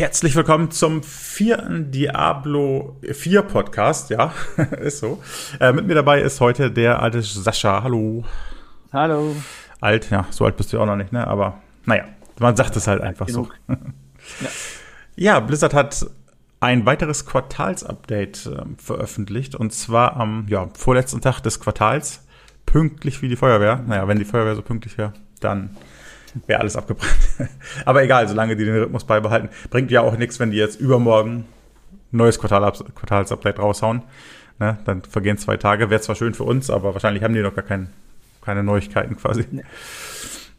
Herzlich willkommen zum vierten Diablo 4 Podcast. Ja, ist so. Äh, mit mir dabei ist heute der alte Sascha. Hallo. Hallo. Alt, ja, so alt bist du auch noch nicht, ne? Aber naja, man sagt es halt einfach Genug. so. ja. ja, Blizzard hat ein weiteres Quartalsupdate äh, veröffentlicht und zwar am ja, vorletzten Tag des Quartals. Pünktlich wie die Feuerwehr. Naja, wenn die Feuerwehr so pünktlich wäre, dann wäre alles abgebrannt. Aber egal, solange die den Rhythmus beibehalten. Bringt ja auch nichts, wenn die jetzt übermorgen neues Quartal Quartalsupdate raushauen. Ne? Dann vergehen zwei Tage. Wäre zwar schön für uns, aber wahrscheinlich haben die noch gar kein, keine Neuigkeiten quasi. Nee.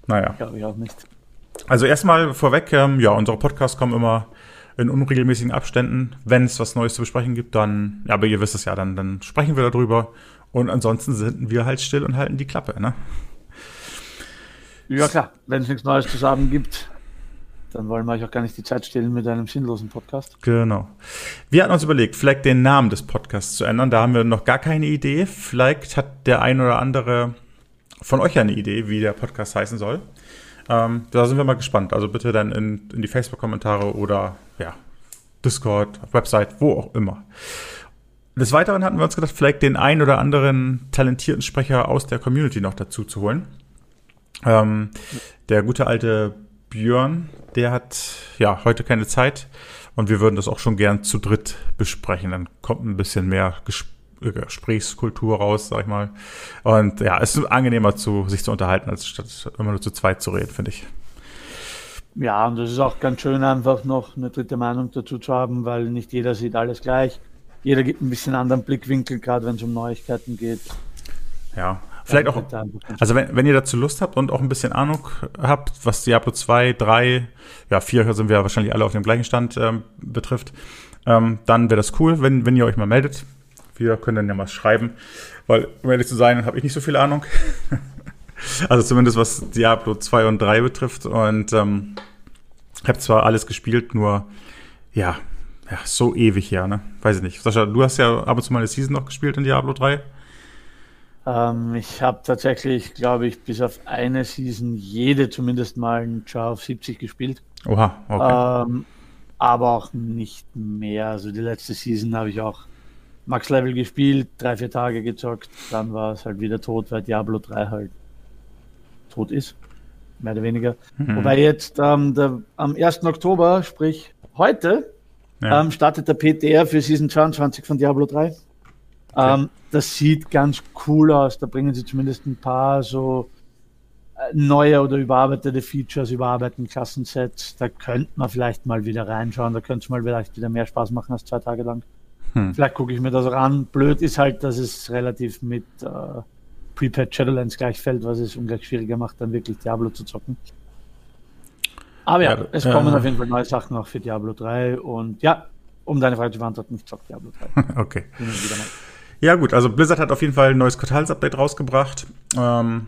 Naja. Glaube ich auch nicht. Also erstmal vorweg, ähm, ja, unsere Podcasts kommen immer in unregelmäßigen Abständen. Wenn es was Neues zu besprechen gibt, dann, ja, aber ihr wisst es ja, dann, dann sprechen wir darüber. Und ansonsten sind wir halt still und halten die Klappe, ne? Ja klar, wenn es nichts Neues zu sagen gibt, dann wollen wir euch auch gar nicht die Zeit stehlen mit einem sinnlosen Podcast. Genau. Wir hatten uns überlegt, vielleicht den Namen des Podcasts zu ändern. Da haben wir noch gar keine Idee. Vielleicht hat der ein oder andere von euch eine Idee, wie der Podcast heißen soll. Ähm, da sind wir mal gespannt. Also bitte dann in, in die Facebook-Kommentare oder ja, Discord, Website, wo auch immer. Des Weiteren hatten wir uns gedacht, vielleicht den ein oder anderen talentierten Sprecher aus der Community noch dazu zu holen. Ähm, der gute alte Björn, der hat ja heute keine Zeit und wir würden das auch schon gern zu dritt besprechen. Dann kommt ein bisschen mehr Ges äh, Gesprächskultur raus, sag ich mal. Und ja, es ist angenehmer, zu, sich zu unterhalten, als statt immer nur zu zweit zu reden, finde ich. Ja, und es ist auch ganz schön, einfach noch eine dritte Meinung dazu zu haben, weil nicht jeder sieht alles gleich. Jeder gibt ein bisschen anderen Blickwinkel, gerade wenn es um Neuigkeiten geht. Ja, Vielleicht auch, also wenn, wenn ihr dazu Lust habt und auch ein bisschen Ahnung habt, was Diablo 2, 3, ja 4 sind wir wahrscheinlich alle auf dem gleichen Stand ähm, betrifft, ähm, dann wäre das cool, wenn, wenn ihr euch mal meldet. Wir können dann ja mal schreiben, weil, um ehrlich zu sein, habe ich nicht so viel Ahnung. also zumindest was Diablo 2 und 3 betrifft und ähm, habe zwar alles gespielt, nur ja, ja, so ewig her, ne? Weiß ich nicht. Sascha, du hast ja ab und zu mal eine Season noch gespielt in Diablo 3. Ähm, ich habe tatsächlich, glaube ich, bis auf eine Season jede zumindest mal ein Jar auf 70 gespielt. Oha, okay. Ähm, aber auch nicht mehr. Also die letzte Season habe ich auch Max Level gespielt, drei, vier Tage gezockt, dann war es halt wieder tot, weil Diablo 3 halt tot ist. Mehr oder weniger. Mhm. Wobei jetzt ähm, der, am 1. Oktober, sprich heute, ja. ähm, startet der PTR für Season 22 von Diablo 3. Okay. Ähm, das sieht ganz cool aus. Da bringen sie zumindest ein paar so äh, neue oder überarbeitete Features, überarbeiteten Klassensets. Da könnte man vielleicht mal wieder reinschauen. Da könnte es mal vielleicht wieder mehr Spaß machen als zwei Tage lang. Hm. Vielleicht gucke ich mir das auch an. Blöd ist halt, dass es relativ mit äh, Prepaid Shadowlands gleichfällt, was es ungleich schwieriger macht, dann wirklich Diablo zu zocken. Aber ja, ja es kommen äh, auf jeden Fall neue Sachen auch für Diablo 3 und ja, um deine Frage zu beantworten, ich zock Diablo 3. okay. Ja, gut, also Blizzard hat auf jeden Fall ein neues Quartalsupdate rausgebracht. Ähm,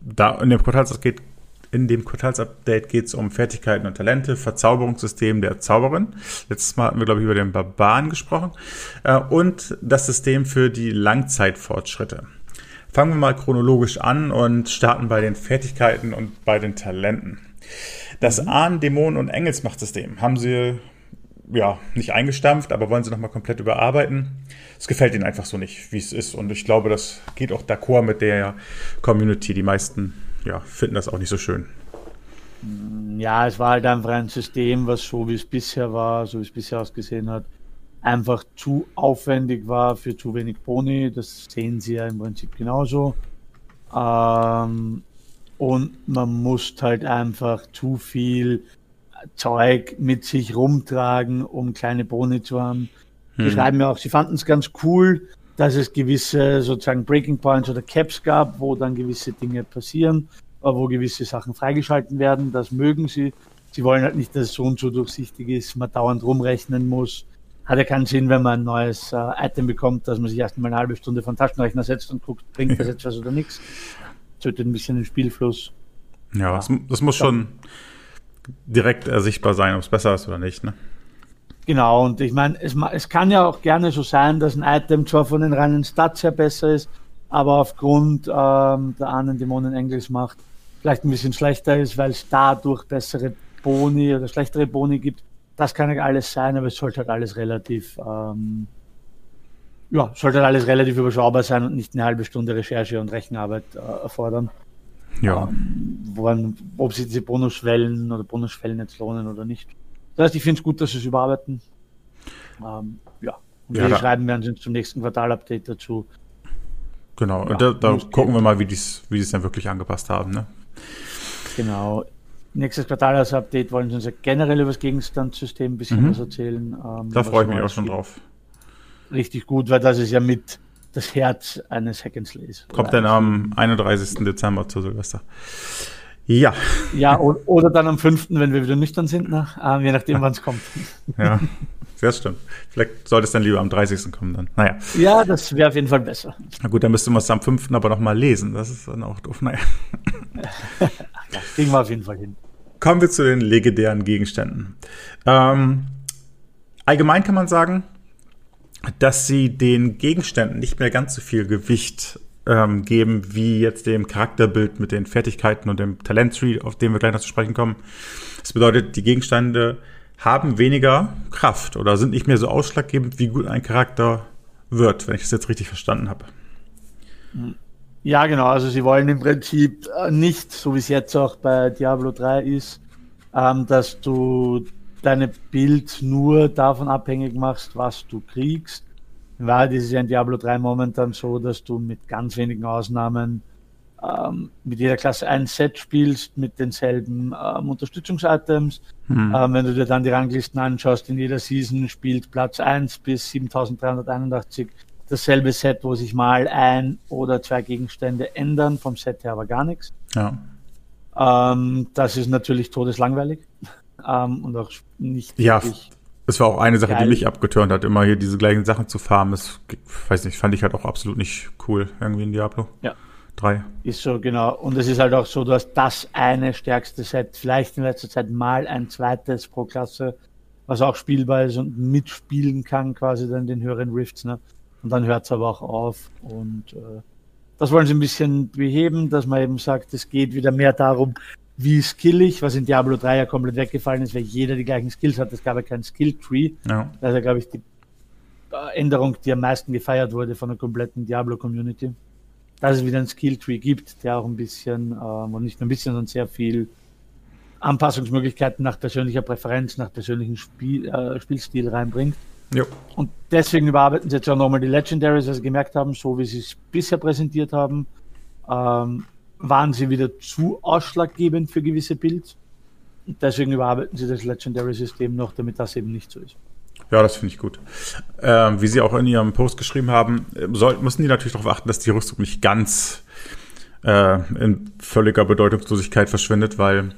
da in dem Quartalsupdate in dem Quartalsupdate geht es um Fertigkeiten und Talente, Verzauberungssystem der Zauberin. Letztes Mal hatten wir, glaube ich, über den Barbaren gesprochen. Äh, und das System für die Langzeitfortschritte. Fangen wir mal chronologisch an und starten bei den Fertigkeiten und bei den Talenten. Das mhm. Ahn, Dämonen und Engelsmachtsystem haben sie ja nicht eingestampft, aber wollen sie nochmal komplett überarbeiten es gefällt ihnen einfach so nicht, wie es ist. Und ich glaube, das geht auch d'accord mit der Community. Die meisten ja, finden das auch nicht so schön. Ja, es war halt einfach ein System, was so wie es bisher war, so wie es bisher ausgesehen hat, einfach zu aufwendig war für zu wenig Boni. Das sehen sie ja im Prinzip genauso. Ähm, und man muss halt einfach zu viel Zeug mit sich rumtragen, um kleine Boni zu haben. Die hm. schreiben ja auch, sie fanden es ganz cool, dass es gewisse sozusagen Breaking Points oder Caps gab, wo dann gewisse Dinge passieren, wo gewisse Sachen freigeschalten werden. Das mögen sie. Sie wollen halt nicht, dass es so und so durchsichtig ist, man dauernd rumrechnen muss. Hat ja keinen Sinn, wenn man ein neues äh, Item bekommt, dass man sich erst mal eine halbe Stunde von Taschenrechner setzt und guckt, bringt das jetzt was oder nichts. Tötet ein bisschen den Spielfluss. Ja, das, das muss schon direkt ersichtbar sein, ob es besser ist oder nicht. Ne? Genau, und ich meine, es, es kann ja auch gerne so sein, dass ein Item zwar von den reinen Stats her besser ist, aber aufgrund ähm, der anderen Dämonen Engels macht, vielleicht ein bisschen schlechter ist, weil es dadurch bessere Boni oder schlechtere Boni gibt. das kann ja alles sein, aber es sollte halt alles relativ, ähm, ja, sollte halt alles relativ überschaubar sein und nicht eine halbe Stunde Recherche und Rechenarbeit äh, erfordern. Ja. Ähm, woran, ob sie diese Bonusschwellen oder Bonusschwellen jetzt lohnen oder nicht. Das heißt, ich finde es gut, dass sie es überarbeiten. Ähm, ja. Und ja, wir schreiben werden sie zum nächsten Quartal-Update dazu. Genau, ja, da, da gucken wir mal, wie die es wie dann wirklich angepasst haben. Ne? Genau. Nächstes Quartal als Update wollen sie uns ja generell über das Gegenstandssystem ein bisschen mhm. was erzählen. Ähm, da freue ich mich auch schon drauf. Richtig gut, weil das ist ja mit das Herz eines Hackenslays. Kommt dann am 31. Dezember zu Silvester. Ja. Ja, oder dann am 5., wenn wir wieder nüchtern sind, ne? Ähm, je nachdem, wann es kommt. Ja. Das stimmt. Vielleicht sollte es dann lieber am 30. kommen dann. Naja. Ja, das wäre auf jeden Fall besser. Na gut, dann müsste man es am 5. aber nochmal lesen. Das ist dann auch doof. Naja. ja, kriegen wir auf jeden Fall hin. Kommen wir zu den legendären Gegenständen. Ähm, allgemein kann man sagen, dass sie den Gegenständen nicht mehr ganz so viel Gewicht ähm, geben, wie jetzt dem Charakterbild mit den Fertigkeiten und dem Talenttree, auf den wir gleich noch zu sprechen kommen. Das bedeutet, die Gegenstände haben weniger Kraft oder sind nicht mehr so ausschlaggebend, wie gut ein Charakter wird, wenn ich das jetzt richtig verstanden habe. Ja, genau. Also sie wollen im Prinzip nicht, so wie es jetzt auch bei Diablo 3 ist, ähm, dass du deine Bild nur davon abhängig machst, was du kriegst. In Wahrheit ist es ja in Diablo 3 momentan so, dass du mit ganz wenigen Ausnahmen ähm, mit jeder Klasse ein Set spielst mit denselben ähm, Unterstützungsitems. Hm. Ähm, wenn du dir dann die Ranglisten anschaust, in jeder Season spielt Platz 1 bis 7381 dasselbe Set, wo sich mal ein oder zwei Gegenstände ändern, vom Set her aber gar nichts. Ja. Ähm, das ist natürlich todeslangweilig ähm, und auch nicht ja. Es war auch eine Sache, geil. die mich abgeturnt hat, immer hier diese gleichen Sachen zu farmen. Das, weiß nicht, fand ich halt auch absolut nicht cool, irgendwie in Diablo. Ja. 3. Ist so, genau. Und es ist halt auch so, du hast das eine stärkste Set, vielleicht in letzter Zeit mal ein zweites pro Klasse, was auch spielbar ist und mitspielen kann, quasi dann den höheren Rifts. Ne? Und dann hört es aber auch auf. Und äh, das wollen sie ein bisschen beheben, dass man eben sagt, es geht wieder mehr darum, wie skillig, was in Diablo 3 ja komplett weggefallen ist, weil jeder die gleichen Skills hat. Es gab ja keinen Skill-Tree. Ja. Das ist ja, glaube ich, die Änderung, die am meisten gefeiert wurde von der kompletten Diablo-Community. Dass es wieder einen Skill-Tree gibt, der auch ein bisschen, ähm, und nicht nur ein bisschen, sondern sehr viel Anpassungsmöglichkeiten nach persönlicher Präferenz, nach persönlichem Spiel, äh, Spielstil reinbringt. Jo. Und deswegen überarbeiten sie jetzt auch nochmal die Legendaries, also gemerkt haben, so wie sie es bisher präsentiert haben, ähm, waren sie wieder zu ausschlaggebend für gewisse Builds. Deswegen überarbeiten sie das Legendary-System noch, damit das eben nicht so ist. Ja, das finde ich gut. Ähm, wie Sie auch in Ihrem Post geschrieben haben, soll, müssen die natürlich darauf achten, dass die Rüstung nicht ganz äh, in völliger Bedeutungslosigkeit verschwindet, weil,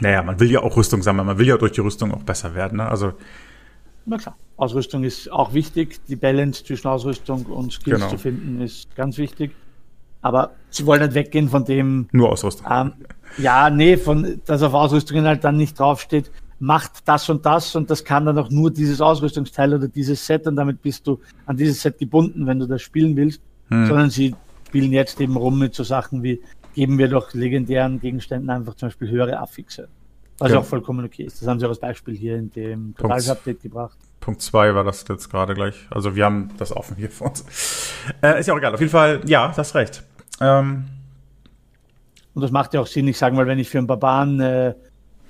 naja, man will ja auch Rüstung sammeln, man will ja durch die Rüstung auch besser werden. Ne? Also, Na klar, Ausrüstung ist auch wichtig. Die Balance zwischen Ausrüstung und Skills genau. zu finden ist ganz wichtig. Aber sie wollen nicht weggehen von dem. Nur Ausrüstung. Ähm, ja, nee, von, dass auf Ausrüstungen halt dann nicht draufsteht, macht das und das und das kann dann auch nur dieses Ausrüstungsteil oder dieses Set und damit bist du an dieses Set gebunden, wenn du das spielen willst. Hm. Sondern sie spielen jetzt eben rum mit so Sachen wie, geben wir doch legendären Gegenständen einfach zum Beispiel höhere Affixe. Was ja. auch vollkommen okay ist. Das haben sie auch als Beispiel hier in dem Total-Update gebracht. Punkt 2 war das jetzt gerade gleich. Also wir haben das offen hier vor uns. Äh, ist ja auch egal. Auf jeden Fall, ja, das recht. Ähm. Und das macht ja auch Sinn. Ich sage mal, wenn ich für einen Barbaren eine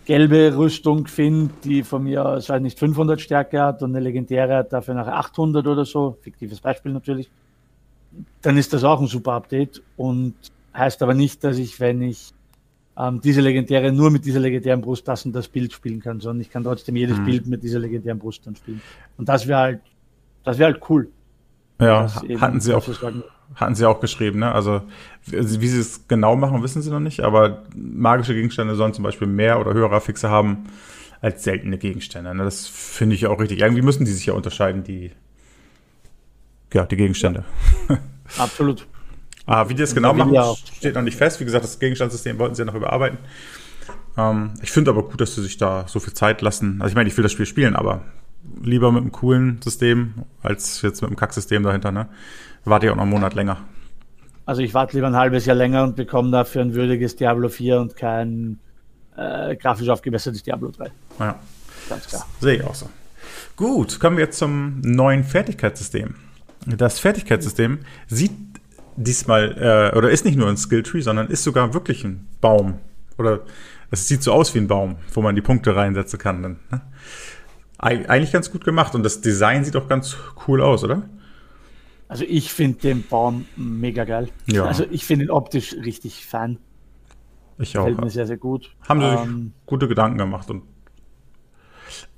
gelbe Rüstung finde, die von mir aus halt nicht 500 Stärke hat und eine legendäre hat dafür nachher 800 oder so, fiktives Beispiel natürlich, dann ist das auch ein super Update und heißt aber nicht, dass ich, wenn ich ähm, diese legendäre nur mit dieser legendären Brust das und das Bild spielen kann, sondern ich kann trotzdem jedes mhm. Bild mit dieser legendären Brust dann spielen. Und das wäre halt, das wäre halt cool. Ja, hatten sie auch, hatten sie auch geschrieben, ne? Also, wie sie es genau machen, wissen sie noch nicht, aber magische Gegenstände sollen zum Beispiel mehr oder höhere Fixe haben als seltene Gegenstände. Ne? Das finde ich auch richtig. Irgendwie müssen die sich ja unterscheiden, die, ja, die Gegenstände. Ja. Absolut. Ah, wie die das genau machen, steht noch nicht fest. Wie gesagt, das Gegenstandssystem wollten sie ja noch überarbeiten. Ähm, ich finde aber gut, dass sie sich da so viel Zeit lassen. Also ich meine, ich will das Spiel spielen, aber lieber mit einem coolen System als jetzt mit einem Kacksystem dahinter. Ne? Warte ich auch noch einen Monat länger. Also ich warte lieber ein halbes Jahr länger und bekomme dafür ein würdiges Diablo 4 und kein äh, grafisch aufgebessertes Diablo 3. Ja. Ganz klar. Sehe ich auch so. Gut, kommen wir jetzt zum neuen Fertigkeitssystem. Das Fertigkeitssystem sieht diesmal, äh, oder ist nicht nur ein Skilltree, sondern ist sogar wirklich ein Baum. Oder es sieht so aus wie ein Baum, wo man die Punkte reinsetzen kann. Dann, ne? Eigentlich ganz gut gemacht und das Design sieht auch ganz cool aus, oder? Also ich finde den Baum mega geil. Ja. Also ich finde ihn optisch richtig fein. Ich auch. Gefällt mir sehr, sehr gut. Haben sie ähm, sich gute Gedanken gemacht. Und,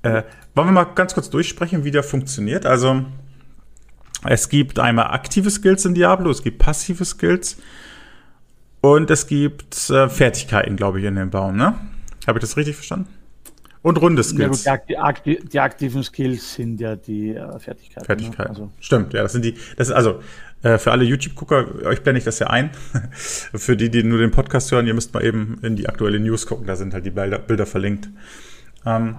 äh, wollen wir mal ganz kurz durchsprechen, wie der funktioniert? Also es gibt einmal aktive Skills in Diablo, es gibt passive Skills und es gibt äh, Fertigkeiten, glaube ich, in dem Baum, ne? Habe ich das richtig verstanden? Und runde Skills. Ja, die, akti die, aktiven Skills sind ja die äh, Fertigkeiten. Fertigkeiten. Ne? Also. Stimmt, ja, das sind die, das ist also äh, für alle YouTube-Gucker, euch blende ich das ja ein. für die, die nur den Podcast hören, ihr müsst mal eben in die aktuelle News gucken, da sind halt die Bilder, Bilder verlinkt. Ähm,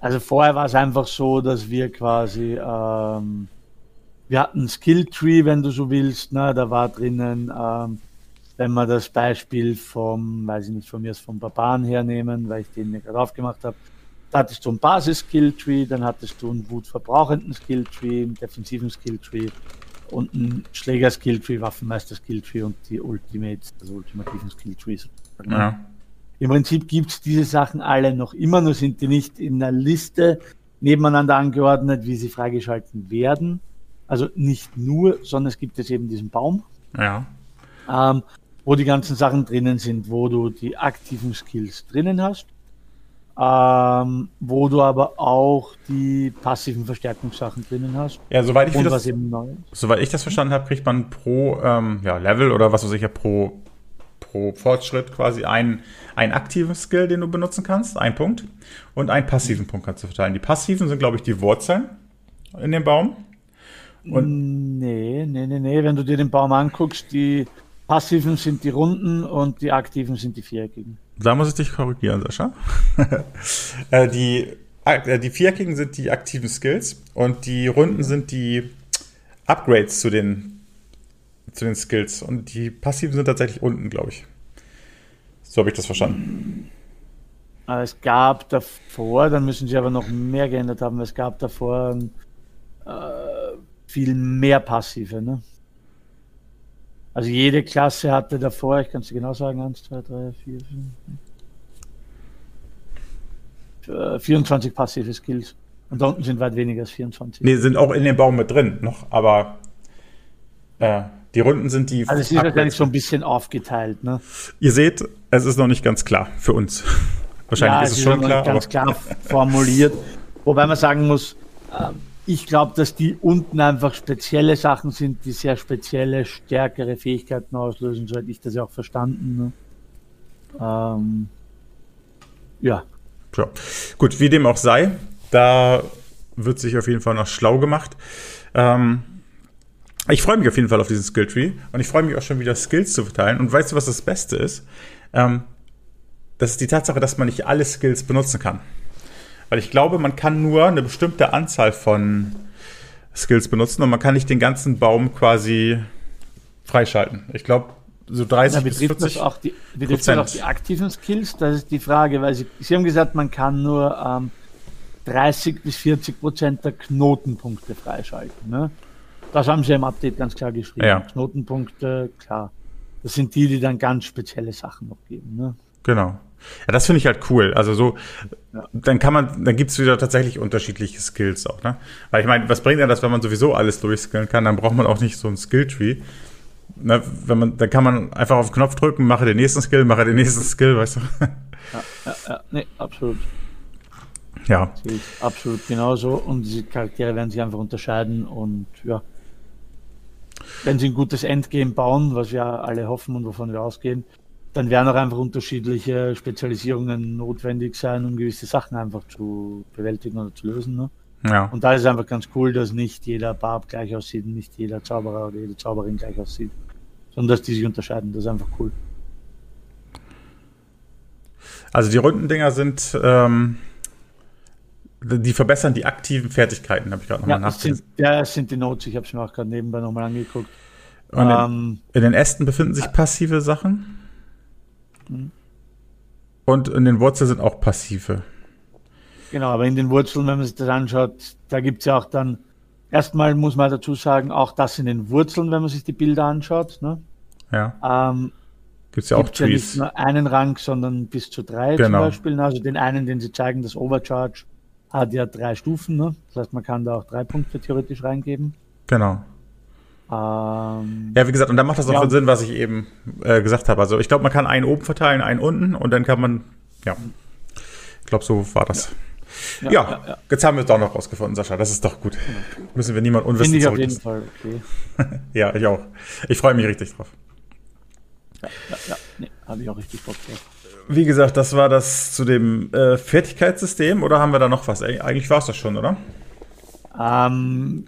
also vorher war es einfach so, dass wir quasi ähm, wir hatten Skilltree, wenn du so willst, ne? da war drinnen, ähm, wenn wir das Beispiel vom, weiß ich nicht, von mir ist vom Barbaren hernehmen, weil ich den mir gerade aufgemacht habe, da hattest du einen Basis-Skilltree, dann hattest du einen wutverbrauchenden Skilltree, einen defensiven Skilltree und einen Schläger-Skilltree, Waffenmeister-Skilltree und die Ultimates, also ultimativen Skilltrees. Ja. Im Prinzip gibt es diese Sachen alle noch immer, nur sind die nicht in einer Liste nebeneinander angeordnet, wie sie freigeschalten werden. Also nicht nur, sondern es gibt jetzt eben diesen Baum. Ja. Ähm, wo die ganzen Sachen drinnen sind, wo du die aktiven Skills drinnen hast, ähm, wo du aber auch die passiven Verstärkungssachen drinnen hast. Ja, soweit ich, das, soweit ich das verstanden habe, kriegt man pro ähm, ja, Level oder was weiß ich ja pro, pro Fortschritt quasi einen, einen aktiven Skill, den du benutzen kannst, ein Punkt, und einen passiven Punkt kannst du verteilen. Die passiven sind, glaube ich, die Wurzeln in dem Baum. Und nee, nee, nee, nee. Wenn du dir den Baum anguckst, die passiven sind die runden und die aktiven sind die viereckigen. Da muss ich dich korrigieren, Sascha. Äh, die, äh, die viereckigen sind die aktiven Skills und die runden sind die Upgrades zu den, zu den Skills. Und die passiven sind tatsächlich unten, glaube ich. So habe ich das verstanden. Es gab davor, dann müssen sie aber noch mehr geändert haben, es gab davor äh, viel mehr passive. Ne? Also jede Klasse hatte davor, ich kann es dir genau sagen, 1, 2, 3, 4, 5, 24 passive Skills. Und da unten sind weit weniger als 24. Nee, sind auch in dem Baum mit drin noch, aber äh, die Runden sind die. Also es ist wahrscheinlich so ein bisschen aufgeteilt. Ne? Ihr seht, es ist noch nicht ganz klar für uns. Wahrscheinlich ja, ist es, ist schon klar. Ganz klar formuliert. Wobei man sagen muss, ähm, ich glaube, dass die unten einfach spezielle Sachen sind, die sehr spezielle, stärkere Fähigkeiten auslösen, so hätte ich das ja auch verstanden. Ne? Ähm, ja. ja. Gut, wie dem auch sei, da wird sich auf jeden Fall noch schlau gemacht. Ähm, ich freue mich auf jeden Fall auf diesen Skilltree und ich freue mich auch schon wieder Skills zu verteilen. Und weißt du, was das Beste ist? Ähm, das ist die Tatsache, dass man nicht alle Skills benutzen kann. Weil ich glaube, man kann nur eine bestimmte Anzahl von Skills benutzen und man kann nicht den ganzen Baum quasi freischalten. Ich glaube, so 30 Na, bis 40 auch die, betrifft das auch die aktiven Skills? Das ist die Frage, weil Sie, Sie haben gesagt, man kann nur ähm, 30 bis 40 Prozent der Knotenpunkte freischalten. Ne? Das haben Sie im Update ganz klar geschrieben. Ja. Knotenpunkte, klar. Das sind die, die dann ganz spezielle Sachen noch geben. Ne? Genau. Ja, das finde ich halt cool. Also so, ja. dann kann man, dann gibt es wieder tatsächlich unterschiedliche Skills auch, ne? Weil ich meine, was bringt denn das, wenn man sowieso alles durchskillen kann, dann braucht man auch nicht so ein Skilltree. Ne, wenn man, dann kann man einfach auf den Knopf drücken, mache den nächsten Skill, mache den nächsten Skill, weißt du? Ja, ja, ja. nee, absolut. Ja. Absolut genauso. Und diese Charaktere werden sich einfach unterscheiden und ja. Wenn sie ein gutes Endgame bauen, was wir alle hoffen und wovon wir ausgehen, dann werden auch einfach unterschiedliche Spezialisierungen notwendig sein, um gewisse Sachen einfach zu bewältigen oder zu lösen. Ne? Ja. Und da ist es einfach ganz cool, dass nicht jeder Barb gleich aussieht, nicht jeder Zauberer oder jede Zauberin gleich aussieht, sondern dass die sich unterscheiden. Das ist einfach cool. Also die runden Dinger sind, ähm, die verbessern die aktiven Fertigkeiten, habe ich gerade nochmal ja, nachgesehen. Ja, das sind die Notes, ich habe es mir auch gerade nebenbei nochmal angeguckt. Und ähm, in, in den Ästen befinden sich passive Sachen. Und in den Wurzeln sind auch passive. Genau, aber in den Wurzeln, wenn man sich das anschaut, da gibt es ja auch dann, erstmal muss man dazu sagen, auch das in den Wurzeln, wenn man sich die Bilder anschaut. Ne? Ja. Ähm, Gibt es ja auch Trees. Ja nicht nur einen Rang, sondern bis zu drei genau. zum Beispiel. Also den einen, den sie zeigen, das Overcharge, hat ja drei Stufen. Ne? Das heißt, man kann da auch drei Punkte theoretisch reingeben. Genau. Ähm, ja, wie gesagt, und dann macht das auch ja. Sinn, was ich eben äh, gesagt habe. Also ich glaube, man kann einen oben verteilen, einen unten und dann kann man, ja, ich glaube, so war das. Ja, ja, ja, jetzt haben wir es doch noch rausgefunden, Sascha. Das ist doch gut. Müssen wir niemand unwissen Finde ich auf jeden Fall okay. ja, ich auch. Ich freue mich richtig drauf. Ja, ja, ja. Nee, habe ich auch richtig Bock drauf. Wie gesagt, das war das zu dem äh, Fertigkeitssystem oder haben wir da noch was? Eigentlich war es das schon, oder? Ähm,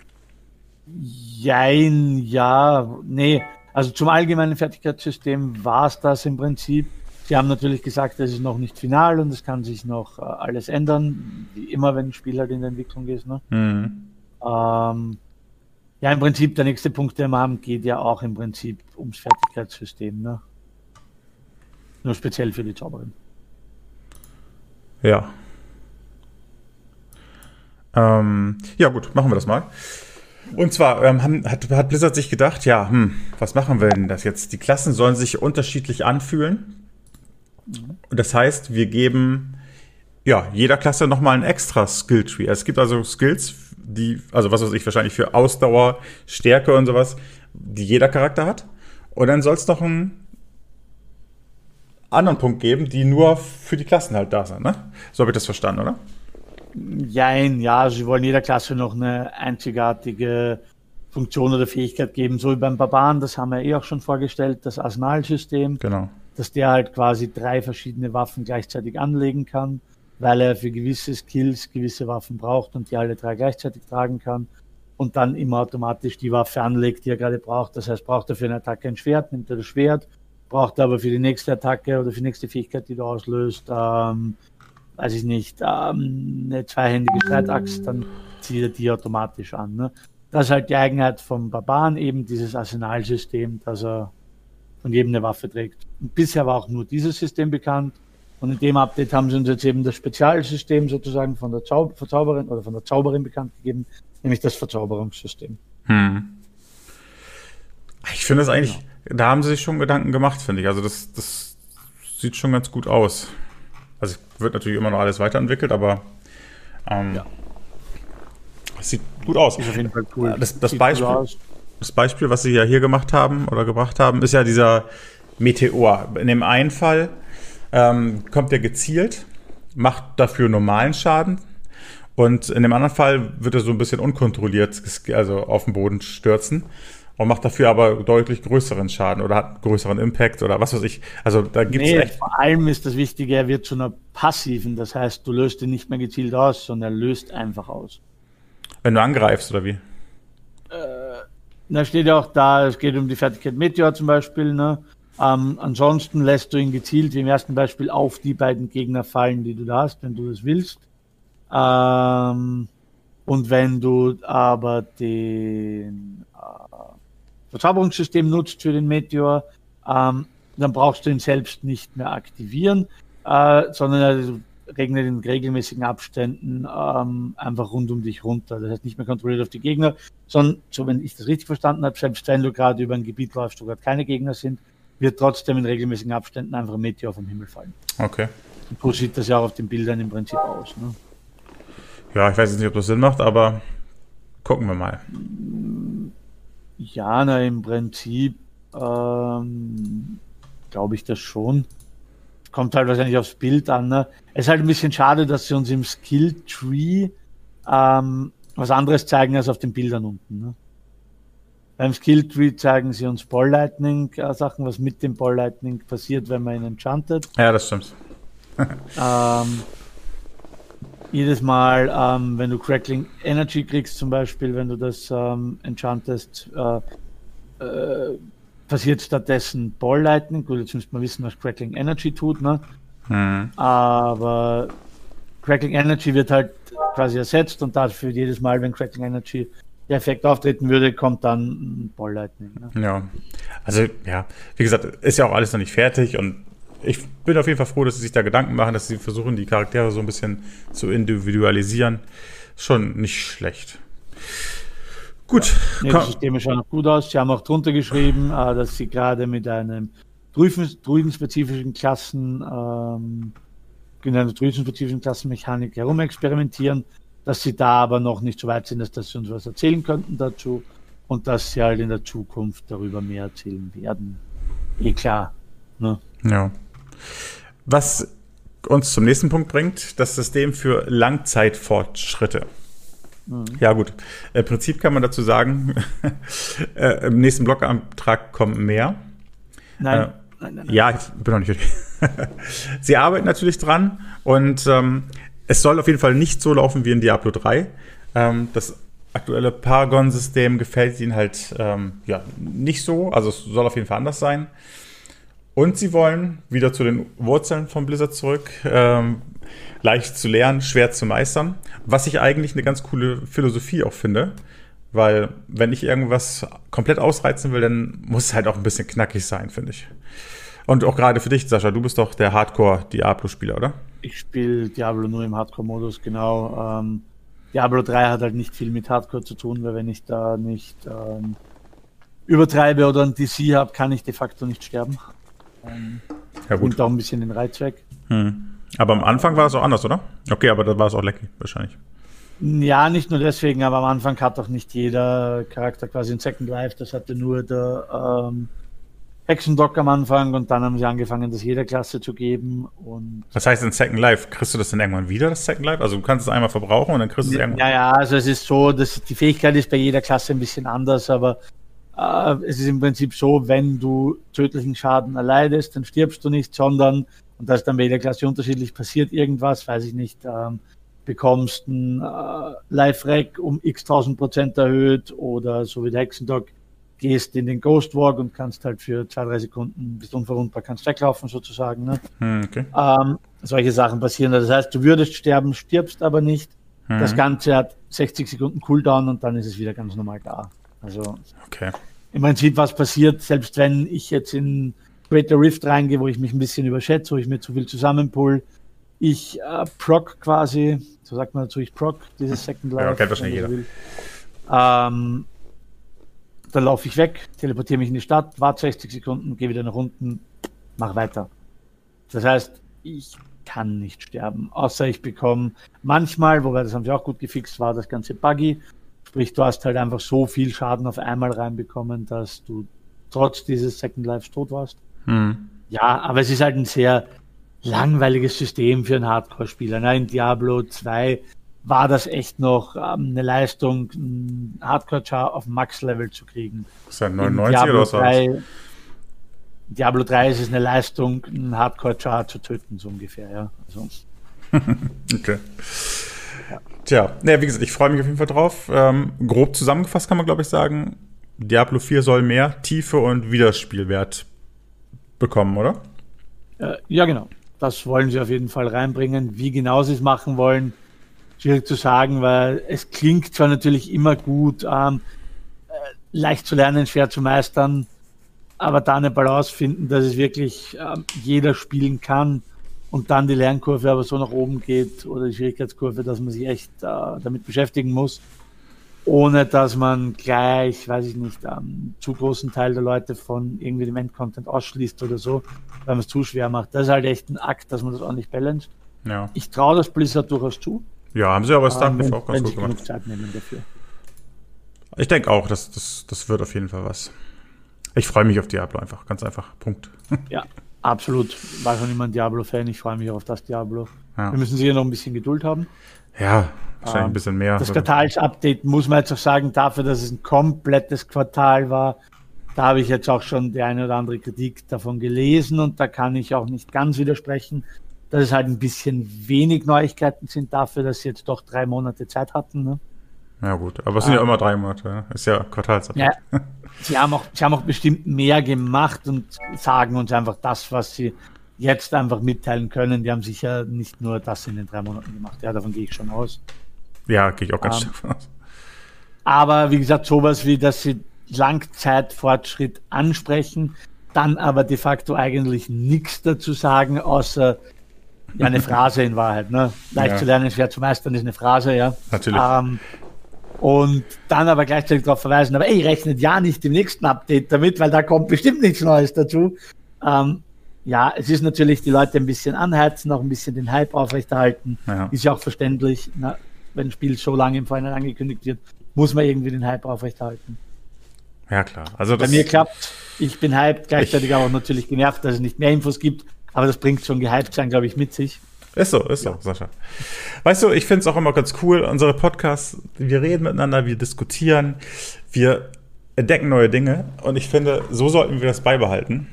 jein, ja, nee. Also zum allgemeinen Fertigkeitssystem war es das im Prinzip. Sie haben natürlich gesagt, es ist noch nicht final und es kann sich noch äh, alles ändern, wie immer, wenn ein Spiel halt in der Entwicklung ist. Ne? Mhm. Ähm, ja, im Prinzip der nächste Punkt, den wir haben, geht ja auch im Prinzip ums Fertigkeitssystem. Ne? Nur speziell für die Zauberin. Ja. Ähm, ja, gut, machen wir das mal. Und zwar ähm, hat, hat, Blizzard sich gedacht, ja, hm, was machen wir denn das jetzt? Die Klassen sollen sich unterschiedlich anfühlen. Und das heißt, wir geben ja jeder Klasse nochmal ein extra Skill-Tree. Es gibt also Skills, die, also was weiß ich, wahrscheinlich für Ausdauer, Stärke und sowas, die jeder Charakter hat. Und dann soll es noch einen anderen Punkt geben, die nur für die Klassen halt da sind. Ne? So habe ich das verstanden, oder? Jein, ja, sie wollen jeder Klasse noch eine einzigartige Funktion oder Fähigkeit geben, so wie beim Barbaren, das haben wir eh auch schon vorgestellt, das Arsenalsystem. Genau. Dass der halt quasi drei verschiedene Waffen gleichzeitig anlegen kann, weil er für gewisse Skills gewisse Waffen braucht und die alle drei gleichzeitig tragen kann und dann immer automatisch die Waffe anlegt, die er gerade braucht. Das heißt, braucht er für eine Attacke ein Schwert, nimmt er das Schwert, braucht er aber für die nächste Attacke oder für die nächste Fähigkeit, die du auslöst, ähm, weiß ich nicht, ähm, eine zweihändige Streitaxt, dann zieht er die automatisch an. Ne? Das ist halt die Eigenheit vom Barbaren, eben dieses Arsenalsystem, dass er von jedem eine Waffe trägt. Und bisher war auch nur dieses System bekannt. Und in dem Update haben sie uns jetzt eben das Spezialsystem sozusagen von der Zau Verzauberin oder von der Zauberin bekannt gegeben, nämlich das Verzauberungssystem. Hm. Ich finde das eigentlich, genau. da haben sie sich schon Gedanken gemacht, finde ich. Also das, das sieht schon ganz gut aus. Also wird natürlich immer noch alles weiterentwickelt, aber ähm, ja. es sieht gut aus. Ist auf jeden Fall cool. Das, das Beispiel, das Beispiel, was sie ja hier gemacht haben oder gebracht haben, ist ja dieser Meteor. In dem einen Fall ähm, kommt er gezielt, macht dafür normalen Schaden. Und in dem anderen Fall wird er so ein bisschen unkontrolliert, also auf den Boden stürzen und macht dafür aber deutlich größeren Schaden oder hat größeren Impact oder was weiß ich. Also da gibt es nee, echt. Vor allem ist das Wichtige, er wird zu einer passiven, das heißt, du löst ihn nicht mehr gezielt aus, sondern er löst einfach aus. Wenn du angreifst oder wie? Äh, da steht ja auch da, es geht um die Fertigkeit Meteor zum Beispiel. Ne? Ähm, ansonsten lässt du ihn gezielt, wie im ersten Beispiel, auf die beiden Gegner fallen, die du da hast, wenn du das willst. Ähm, und wenn du aber den Verzauberungssystem nutzt für den Meteor, ähm, dann brauchst du ihn selbst nicht mehr aktivieren, äh, sondern er regnet in regelmäßigen Abständen ähm, einfach rund um dich runter. Das heißt nicht mehr kontrolliert auf die Gegner, sondern, so wenn ich das richtig verstanden habe, selbst wenn du gerade über ein Gebiet läufst, wo gerade keine Gegner sind, wird trotzdem in regelmäßigen Abständen einfach ein Meteor vom Himmel fallen. Okay. Und so sieht das ja auch auf den Bildern im Prinzip aus. Ne? Ja, ich weiß jetzt nicht, ob das Sinn macht, aber gucken wir mal. Ja, na, im Prinzip ähm, glaube ich das schon. Kommt halt wahrscheinlich aufs Bild an. Ne? Es ist halt ein bisschen schade, dass sie uns im Skill Tree ähm, was anderes zeigen als auf den Bildern unten. Ne? Beim Skill Tree zeigen sie uns Ball Lightning äh, Sachen, was mit dem Ball Lightning passiert, wenn man ihn enchantet. Ja, das stimmt. ähm, jedes Mal, ähm, wenn du Crackling Energy kriegst, zum Beispiel, wenn du das ähm, enchantest, äh, äh, passiert stattdessen Ball Lightning. Gut, jetzt müsste man wissen, was Crackling Energy tut, ne? Mhm. Aber Crackling Energy wird halt quasi ersetzt und dafür jedes Mal, wenn Crackling Energy der Effekt auftreten würde, kommt dann Ball Lightning. Ne? Ja, also ja, wie gesagt, ist ja auch alles noch nicht fertig und ich bin auf jeden Fall froh, dass sie sich da Gedanken machen, dass sie versuchen, die Charaktere so ein bisschen zu individualisieren. Schon nicht schlecht. Gut. Ja, nee, das System schaut noch gut aus. Sie haben auch drunter geschrieben, äh, dass sie gerade mit einem druidenspezifischen Klassen, ähm, in einer druidenspezifischen Klassenmechanik herumexperimentieren, dass sie da aber noch nicht so weit sind, dass, dass sie uns was erzählen könnten dazu und dass sie halt in der Zukunft darüber mehr erzählen werden. Eh klar. Ne? Ja. Was uns zum nächsten Punkt bringt, das System für Langzeitfortschritte. Mhm. Ja, gut. Im Prinzip kann man dazu sagen, äh, im nächsten Blogantrag kommen mehr. Nein. Äh, nein, nein, nein. Ja, ich bin noch nicht Sie arbeiten natürlich dran und ähm, es soll auf jeden Fall nicht so laufen wie in Diablo 3. Ähm, das aktuelle Paragon-System gefällt ihnen halt ähm, ja, nicht so. Also es soll auf jeden Fall anders sein. Und sie wollen wieder zu den Wurzeln von Blizzard zurück. Ähm, leicht zu lernen, schwer zu meistern. Was ich eigentlich eine ganz coole Philosophie auch finde. Weil wenn ich irgendwas komplett ausreizen will, dann muss es halt auch ein bisschen knackig sein, finde ich. Und auch gerade für dich, Sascha, du bist doch der Hardcore-Diablo-Spieler, oder? Ich spiele Diablo nur im Hardcore-Modus, genau. Ähm, Diablo 3 hat halt nicht viel mit Hardcore zu tun, weil wenn ich da nicht ähm, übertreibe oder ein DC habe, kann ich de facto nicht sterben. Ähm, ja, gut. Nimmt auch ein bisschen den Reiz weg. Hm. Aber am Anfang war es auch anders, oder? Okay, aber da war es auch lecker, wahrscheinlich. Ja, nicht nur deswegen, aber am Anfang hat doch nicht jeder Charakter quasi ein Second Life. Das hatte nur der ähm, Hexendock am Anfang und dann haben sie angefangen, das jeder Klasse zu geben. Und Was heißt in Second Life? Kriegst du das dann irgendwann wieder, das Second Life? Also du kannst es einmal verbrauchen und dann kriegst du es irgendwann. Ja, ja, also es ist so, dass die Fähigkeit ist bei jeder Klasse ein bisschen anders, aber äh, es ist im Prinzip so, wenn du tödlichen Schaden erleidest, dann stirbst du nicht, sondern, und das ist dann bei jeder Klasse unterschiedlich, passiert irgendwas, weiß ich nicht, ähm, bekommst ein äh, Live-Rack um x tausend Prozent erhöht oder so wie der Hexendog gehst in den Ghost Walk und kannst halt für zwei, drei Sekunden bist unverwundbar, kannst weglaufen sozusagen. Ne? Hm, okay. Ähm, solche Sachen passieren. Das heißt, du würdest sterben, stirbst aber nicht. Mhm. Das Ganze hat 60 Sekunden Cooldown und dann ist es wieder ganz normal da. Also okay. im Prinzip was passiert, selbst wenn ich jetzt in Greater Rift reingehe, wo ich mich ein bisschen überschätze, wo ich mir zu viel zusammenpull, ich äh, proc quasi, so sagt man dazu, ich proc dieses Second Life. Ja, kennt wahrscheinlich jeder. Ähm, dann laufe ich weg, teleportiere mich in die Stadt, warte 60 Sekunden, gehe wieder nach unten, mach weiter. Das heißt, ich kann nicht sterben, außer ich bekomme manchmal, wobei das haben sie auch gut gefixt, war das ganze buggy. Sprich, du hast halt einfach so viel Schaden auf einmal reinbekommen, dass du trotz dieses Second Lives tot warst. Hm. Ja, aber es ist halt ein sehr langweiliges System für einen Hardcore-Spieler. Ne? In Diablo 2 war das echt noch ähm, eine Leistung, einen Hardcore-Char auf Max-Level zu kriegen. Das ist ja 99 oder so. 3, Diablo 3 ist es eine Leistung, einen Hardcore-Char zu töten, so ungefähr, ja. Also. okay. Ja. Tja, naja, wie gesagt, ich freue mich auf jeden Fall drauf. Ähm, grob zusammengefasst kann man, glaube ich, sagen, Diablo 4 soll mehr Tiefe und Wiederspielwert bekommen, oder? Äh, ja, genau. Das wollen sie auf jeden Fall reinbringen. Wie genau sie es machen wollen, schwierig zu sagen, weil es klingt zwar natürlich immer gut, ähm, äh, leicht zu lernen, schwer zu meistern, aber da eine Balance finden, dass es wirklich ähm, jeder spielen kann und dann die Lernkurve aber so nach oben geht oder die Schwierigkeitskurve, dass man sich echt äh, damit beschäftigen muss, ohne dass man gleich, weiß ich nicht, ähm, zu großen Teil der Leute von irgendwie dem Endcontent ausschließt oder so, weil man es zu schwer macht. Das ist halt echt ein Akt, dass man das ordentlich balanced. Ja. Ich traue das Blizzard durchaus zu. Ja, haben sie aber StarCraft auch ganz gut gemacht. Zeit nehmen dafür. Ich denke auch, das, das, das wird auf jeden Fall was. Ich freue mich auf Diablo einfach, ganz einfach. Punkt. Ja, absolut. War schon immer ein Diablo-Fan. Ich freue mich auf das Diablo. Ja. Wir müssen sicher noch ein bisschen Geduld haben. Ja, wahrscheinlich ähm, ein bisschen mehr. Das Quartals-Update muss man jetzt auch sagen, dafür, dass es ein komplettes Quartal war. Da habe ich jetzt auch schon die eine oder andere Kritik davon gelesen und da kann ich auch nicht ganz widersprechen dass es halt ein bisschen wenig Neuigkeiten sind dafür, dass sie jetzt doch drei Monate Zeit hatten. Ne? Ja gut, aber es sind ja ähm, immer drei Monate, ist ja Quartalsabschluss. Ja, sie haben auch, sie haben auch bestimmt mehr gemacht und sagen uns einfach das, was sie jetzt einfach mitteilen können. Die haben sicher nicht nur das in den drei Monaten gemacht. Ja, davon gehe ich schon aus. Ja, gehe ich auch ganz ähm, stark aus. Aber wie gesagt, sowas wie, dass sie Langzeitfortschritt ansprechen, dann aber de facto eigentlich nichts dazu sagen, außer ja, eine Phrase in Wahrheit. Ne? Leicht ja. zu lernen, schwer zu meistern ist eine Phrase, ja. Natürlich. Ähm, und dann aber gleichzeitig darauf verweisen, aber ey, rechnet ja nicht im nächsten Update damit, weil da kommt bestimmt nichts Neues dazu. Ähm, ja, es ist natürlich die Leute ein bisschen anheizen, auch ein bisschen den Hype aufrechterhalten. Ja. Ist ja auch verständlich, na, wenn ein Spiel so lange im Vorhinein angekündigt wird, muss man irgendwie den Hype aufrechterhalten. Ja, klar. Also Bei mir klappt, ich bin hyped, gleichzeitig aber auch natürlich genervt, dass es nicht mehr Infos gibt, aber das bringt schon gehypt sein, glaube ich, mit sich. Ist so, ist ja. so, Sascha. Weißt du, ich finde es auch immer ganz cool, unsere Podcasts, wir reden miteinander, wir diskutieren, wir entdecken neue Dinge und ich finde, so sollten wir das beibehalten.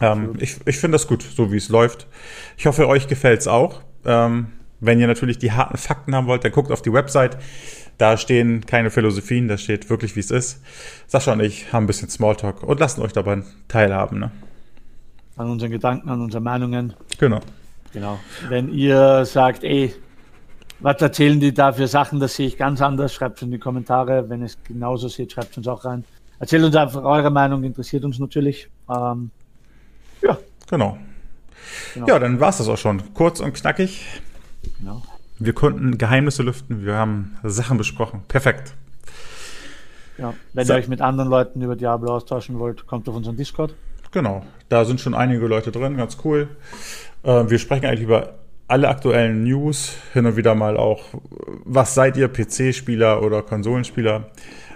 Ähm, ich ich finde das gut, so wie es läuft. Ich hoffe, euch gefällt es auch. Ähm, wenn ihr natürlich die harten Fakten haben wollt, dann guckt auf die Website. Da stehen keine Philosophien, da steht wirklich, wie es ist. Sascha und ich haben ein bisschen Smalltalk und lassen euch dabei teilhaben. Ne? An unseren Gedanken, an unseren Meinungen. Genau. Genau. Wenn ihr sagt, ey, was erzählen die da für Sachen, das sehe ich ganz anders, schreibt es in die Kommentare. Wenn ihr es genauso seht, schreibt es uns auch rein. Erzählt uns einfach eure Meinung, interessiert uns natürlich. Ähm, ja. Genau. genau. Ja, dann war es das auch schon. Kurz und knackig. Genau. Wir konnten Geheimnisse lüften, wir haben Sachen besprochen. Perfekt. Ja, wenn so. ihr euch mit anderen Leuten über Diablo austauschen wollt, kommt auf unseren Discord. Genau, da sind schon einige Leute drin, ganz cool. Äh, wir sprechen eigentlich über alle aktuellen News, hin und wieder mal auch, was seid ihr, PC-Spieler oder Konsolenspieler?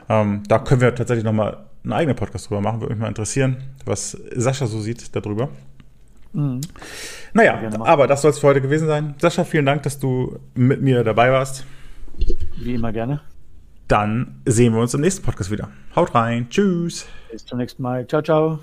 Ähm, da können wir tatsächlich nochmal einen eigenen Podcast drüber machen, würde mich mal interessieren, was Sascha so sieht darüber. Mhm. Naja, aber das soll es für heute gewesen sein. Sascha, vielen Dank, dass du mit mir dabei warst. Wie immer gerne. Dann sehen wir uns im nächsten Podcast wieder. Haut rein. Tschüss. Bis zum nächsten Mal. Ciao, ciao.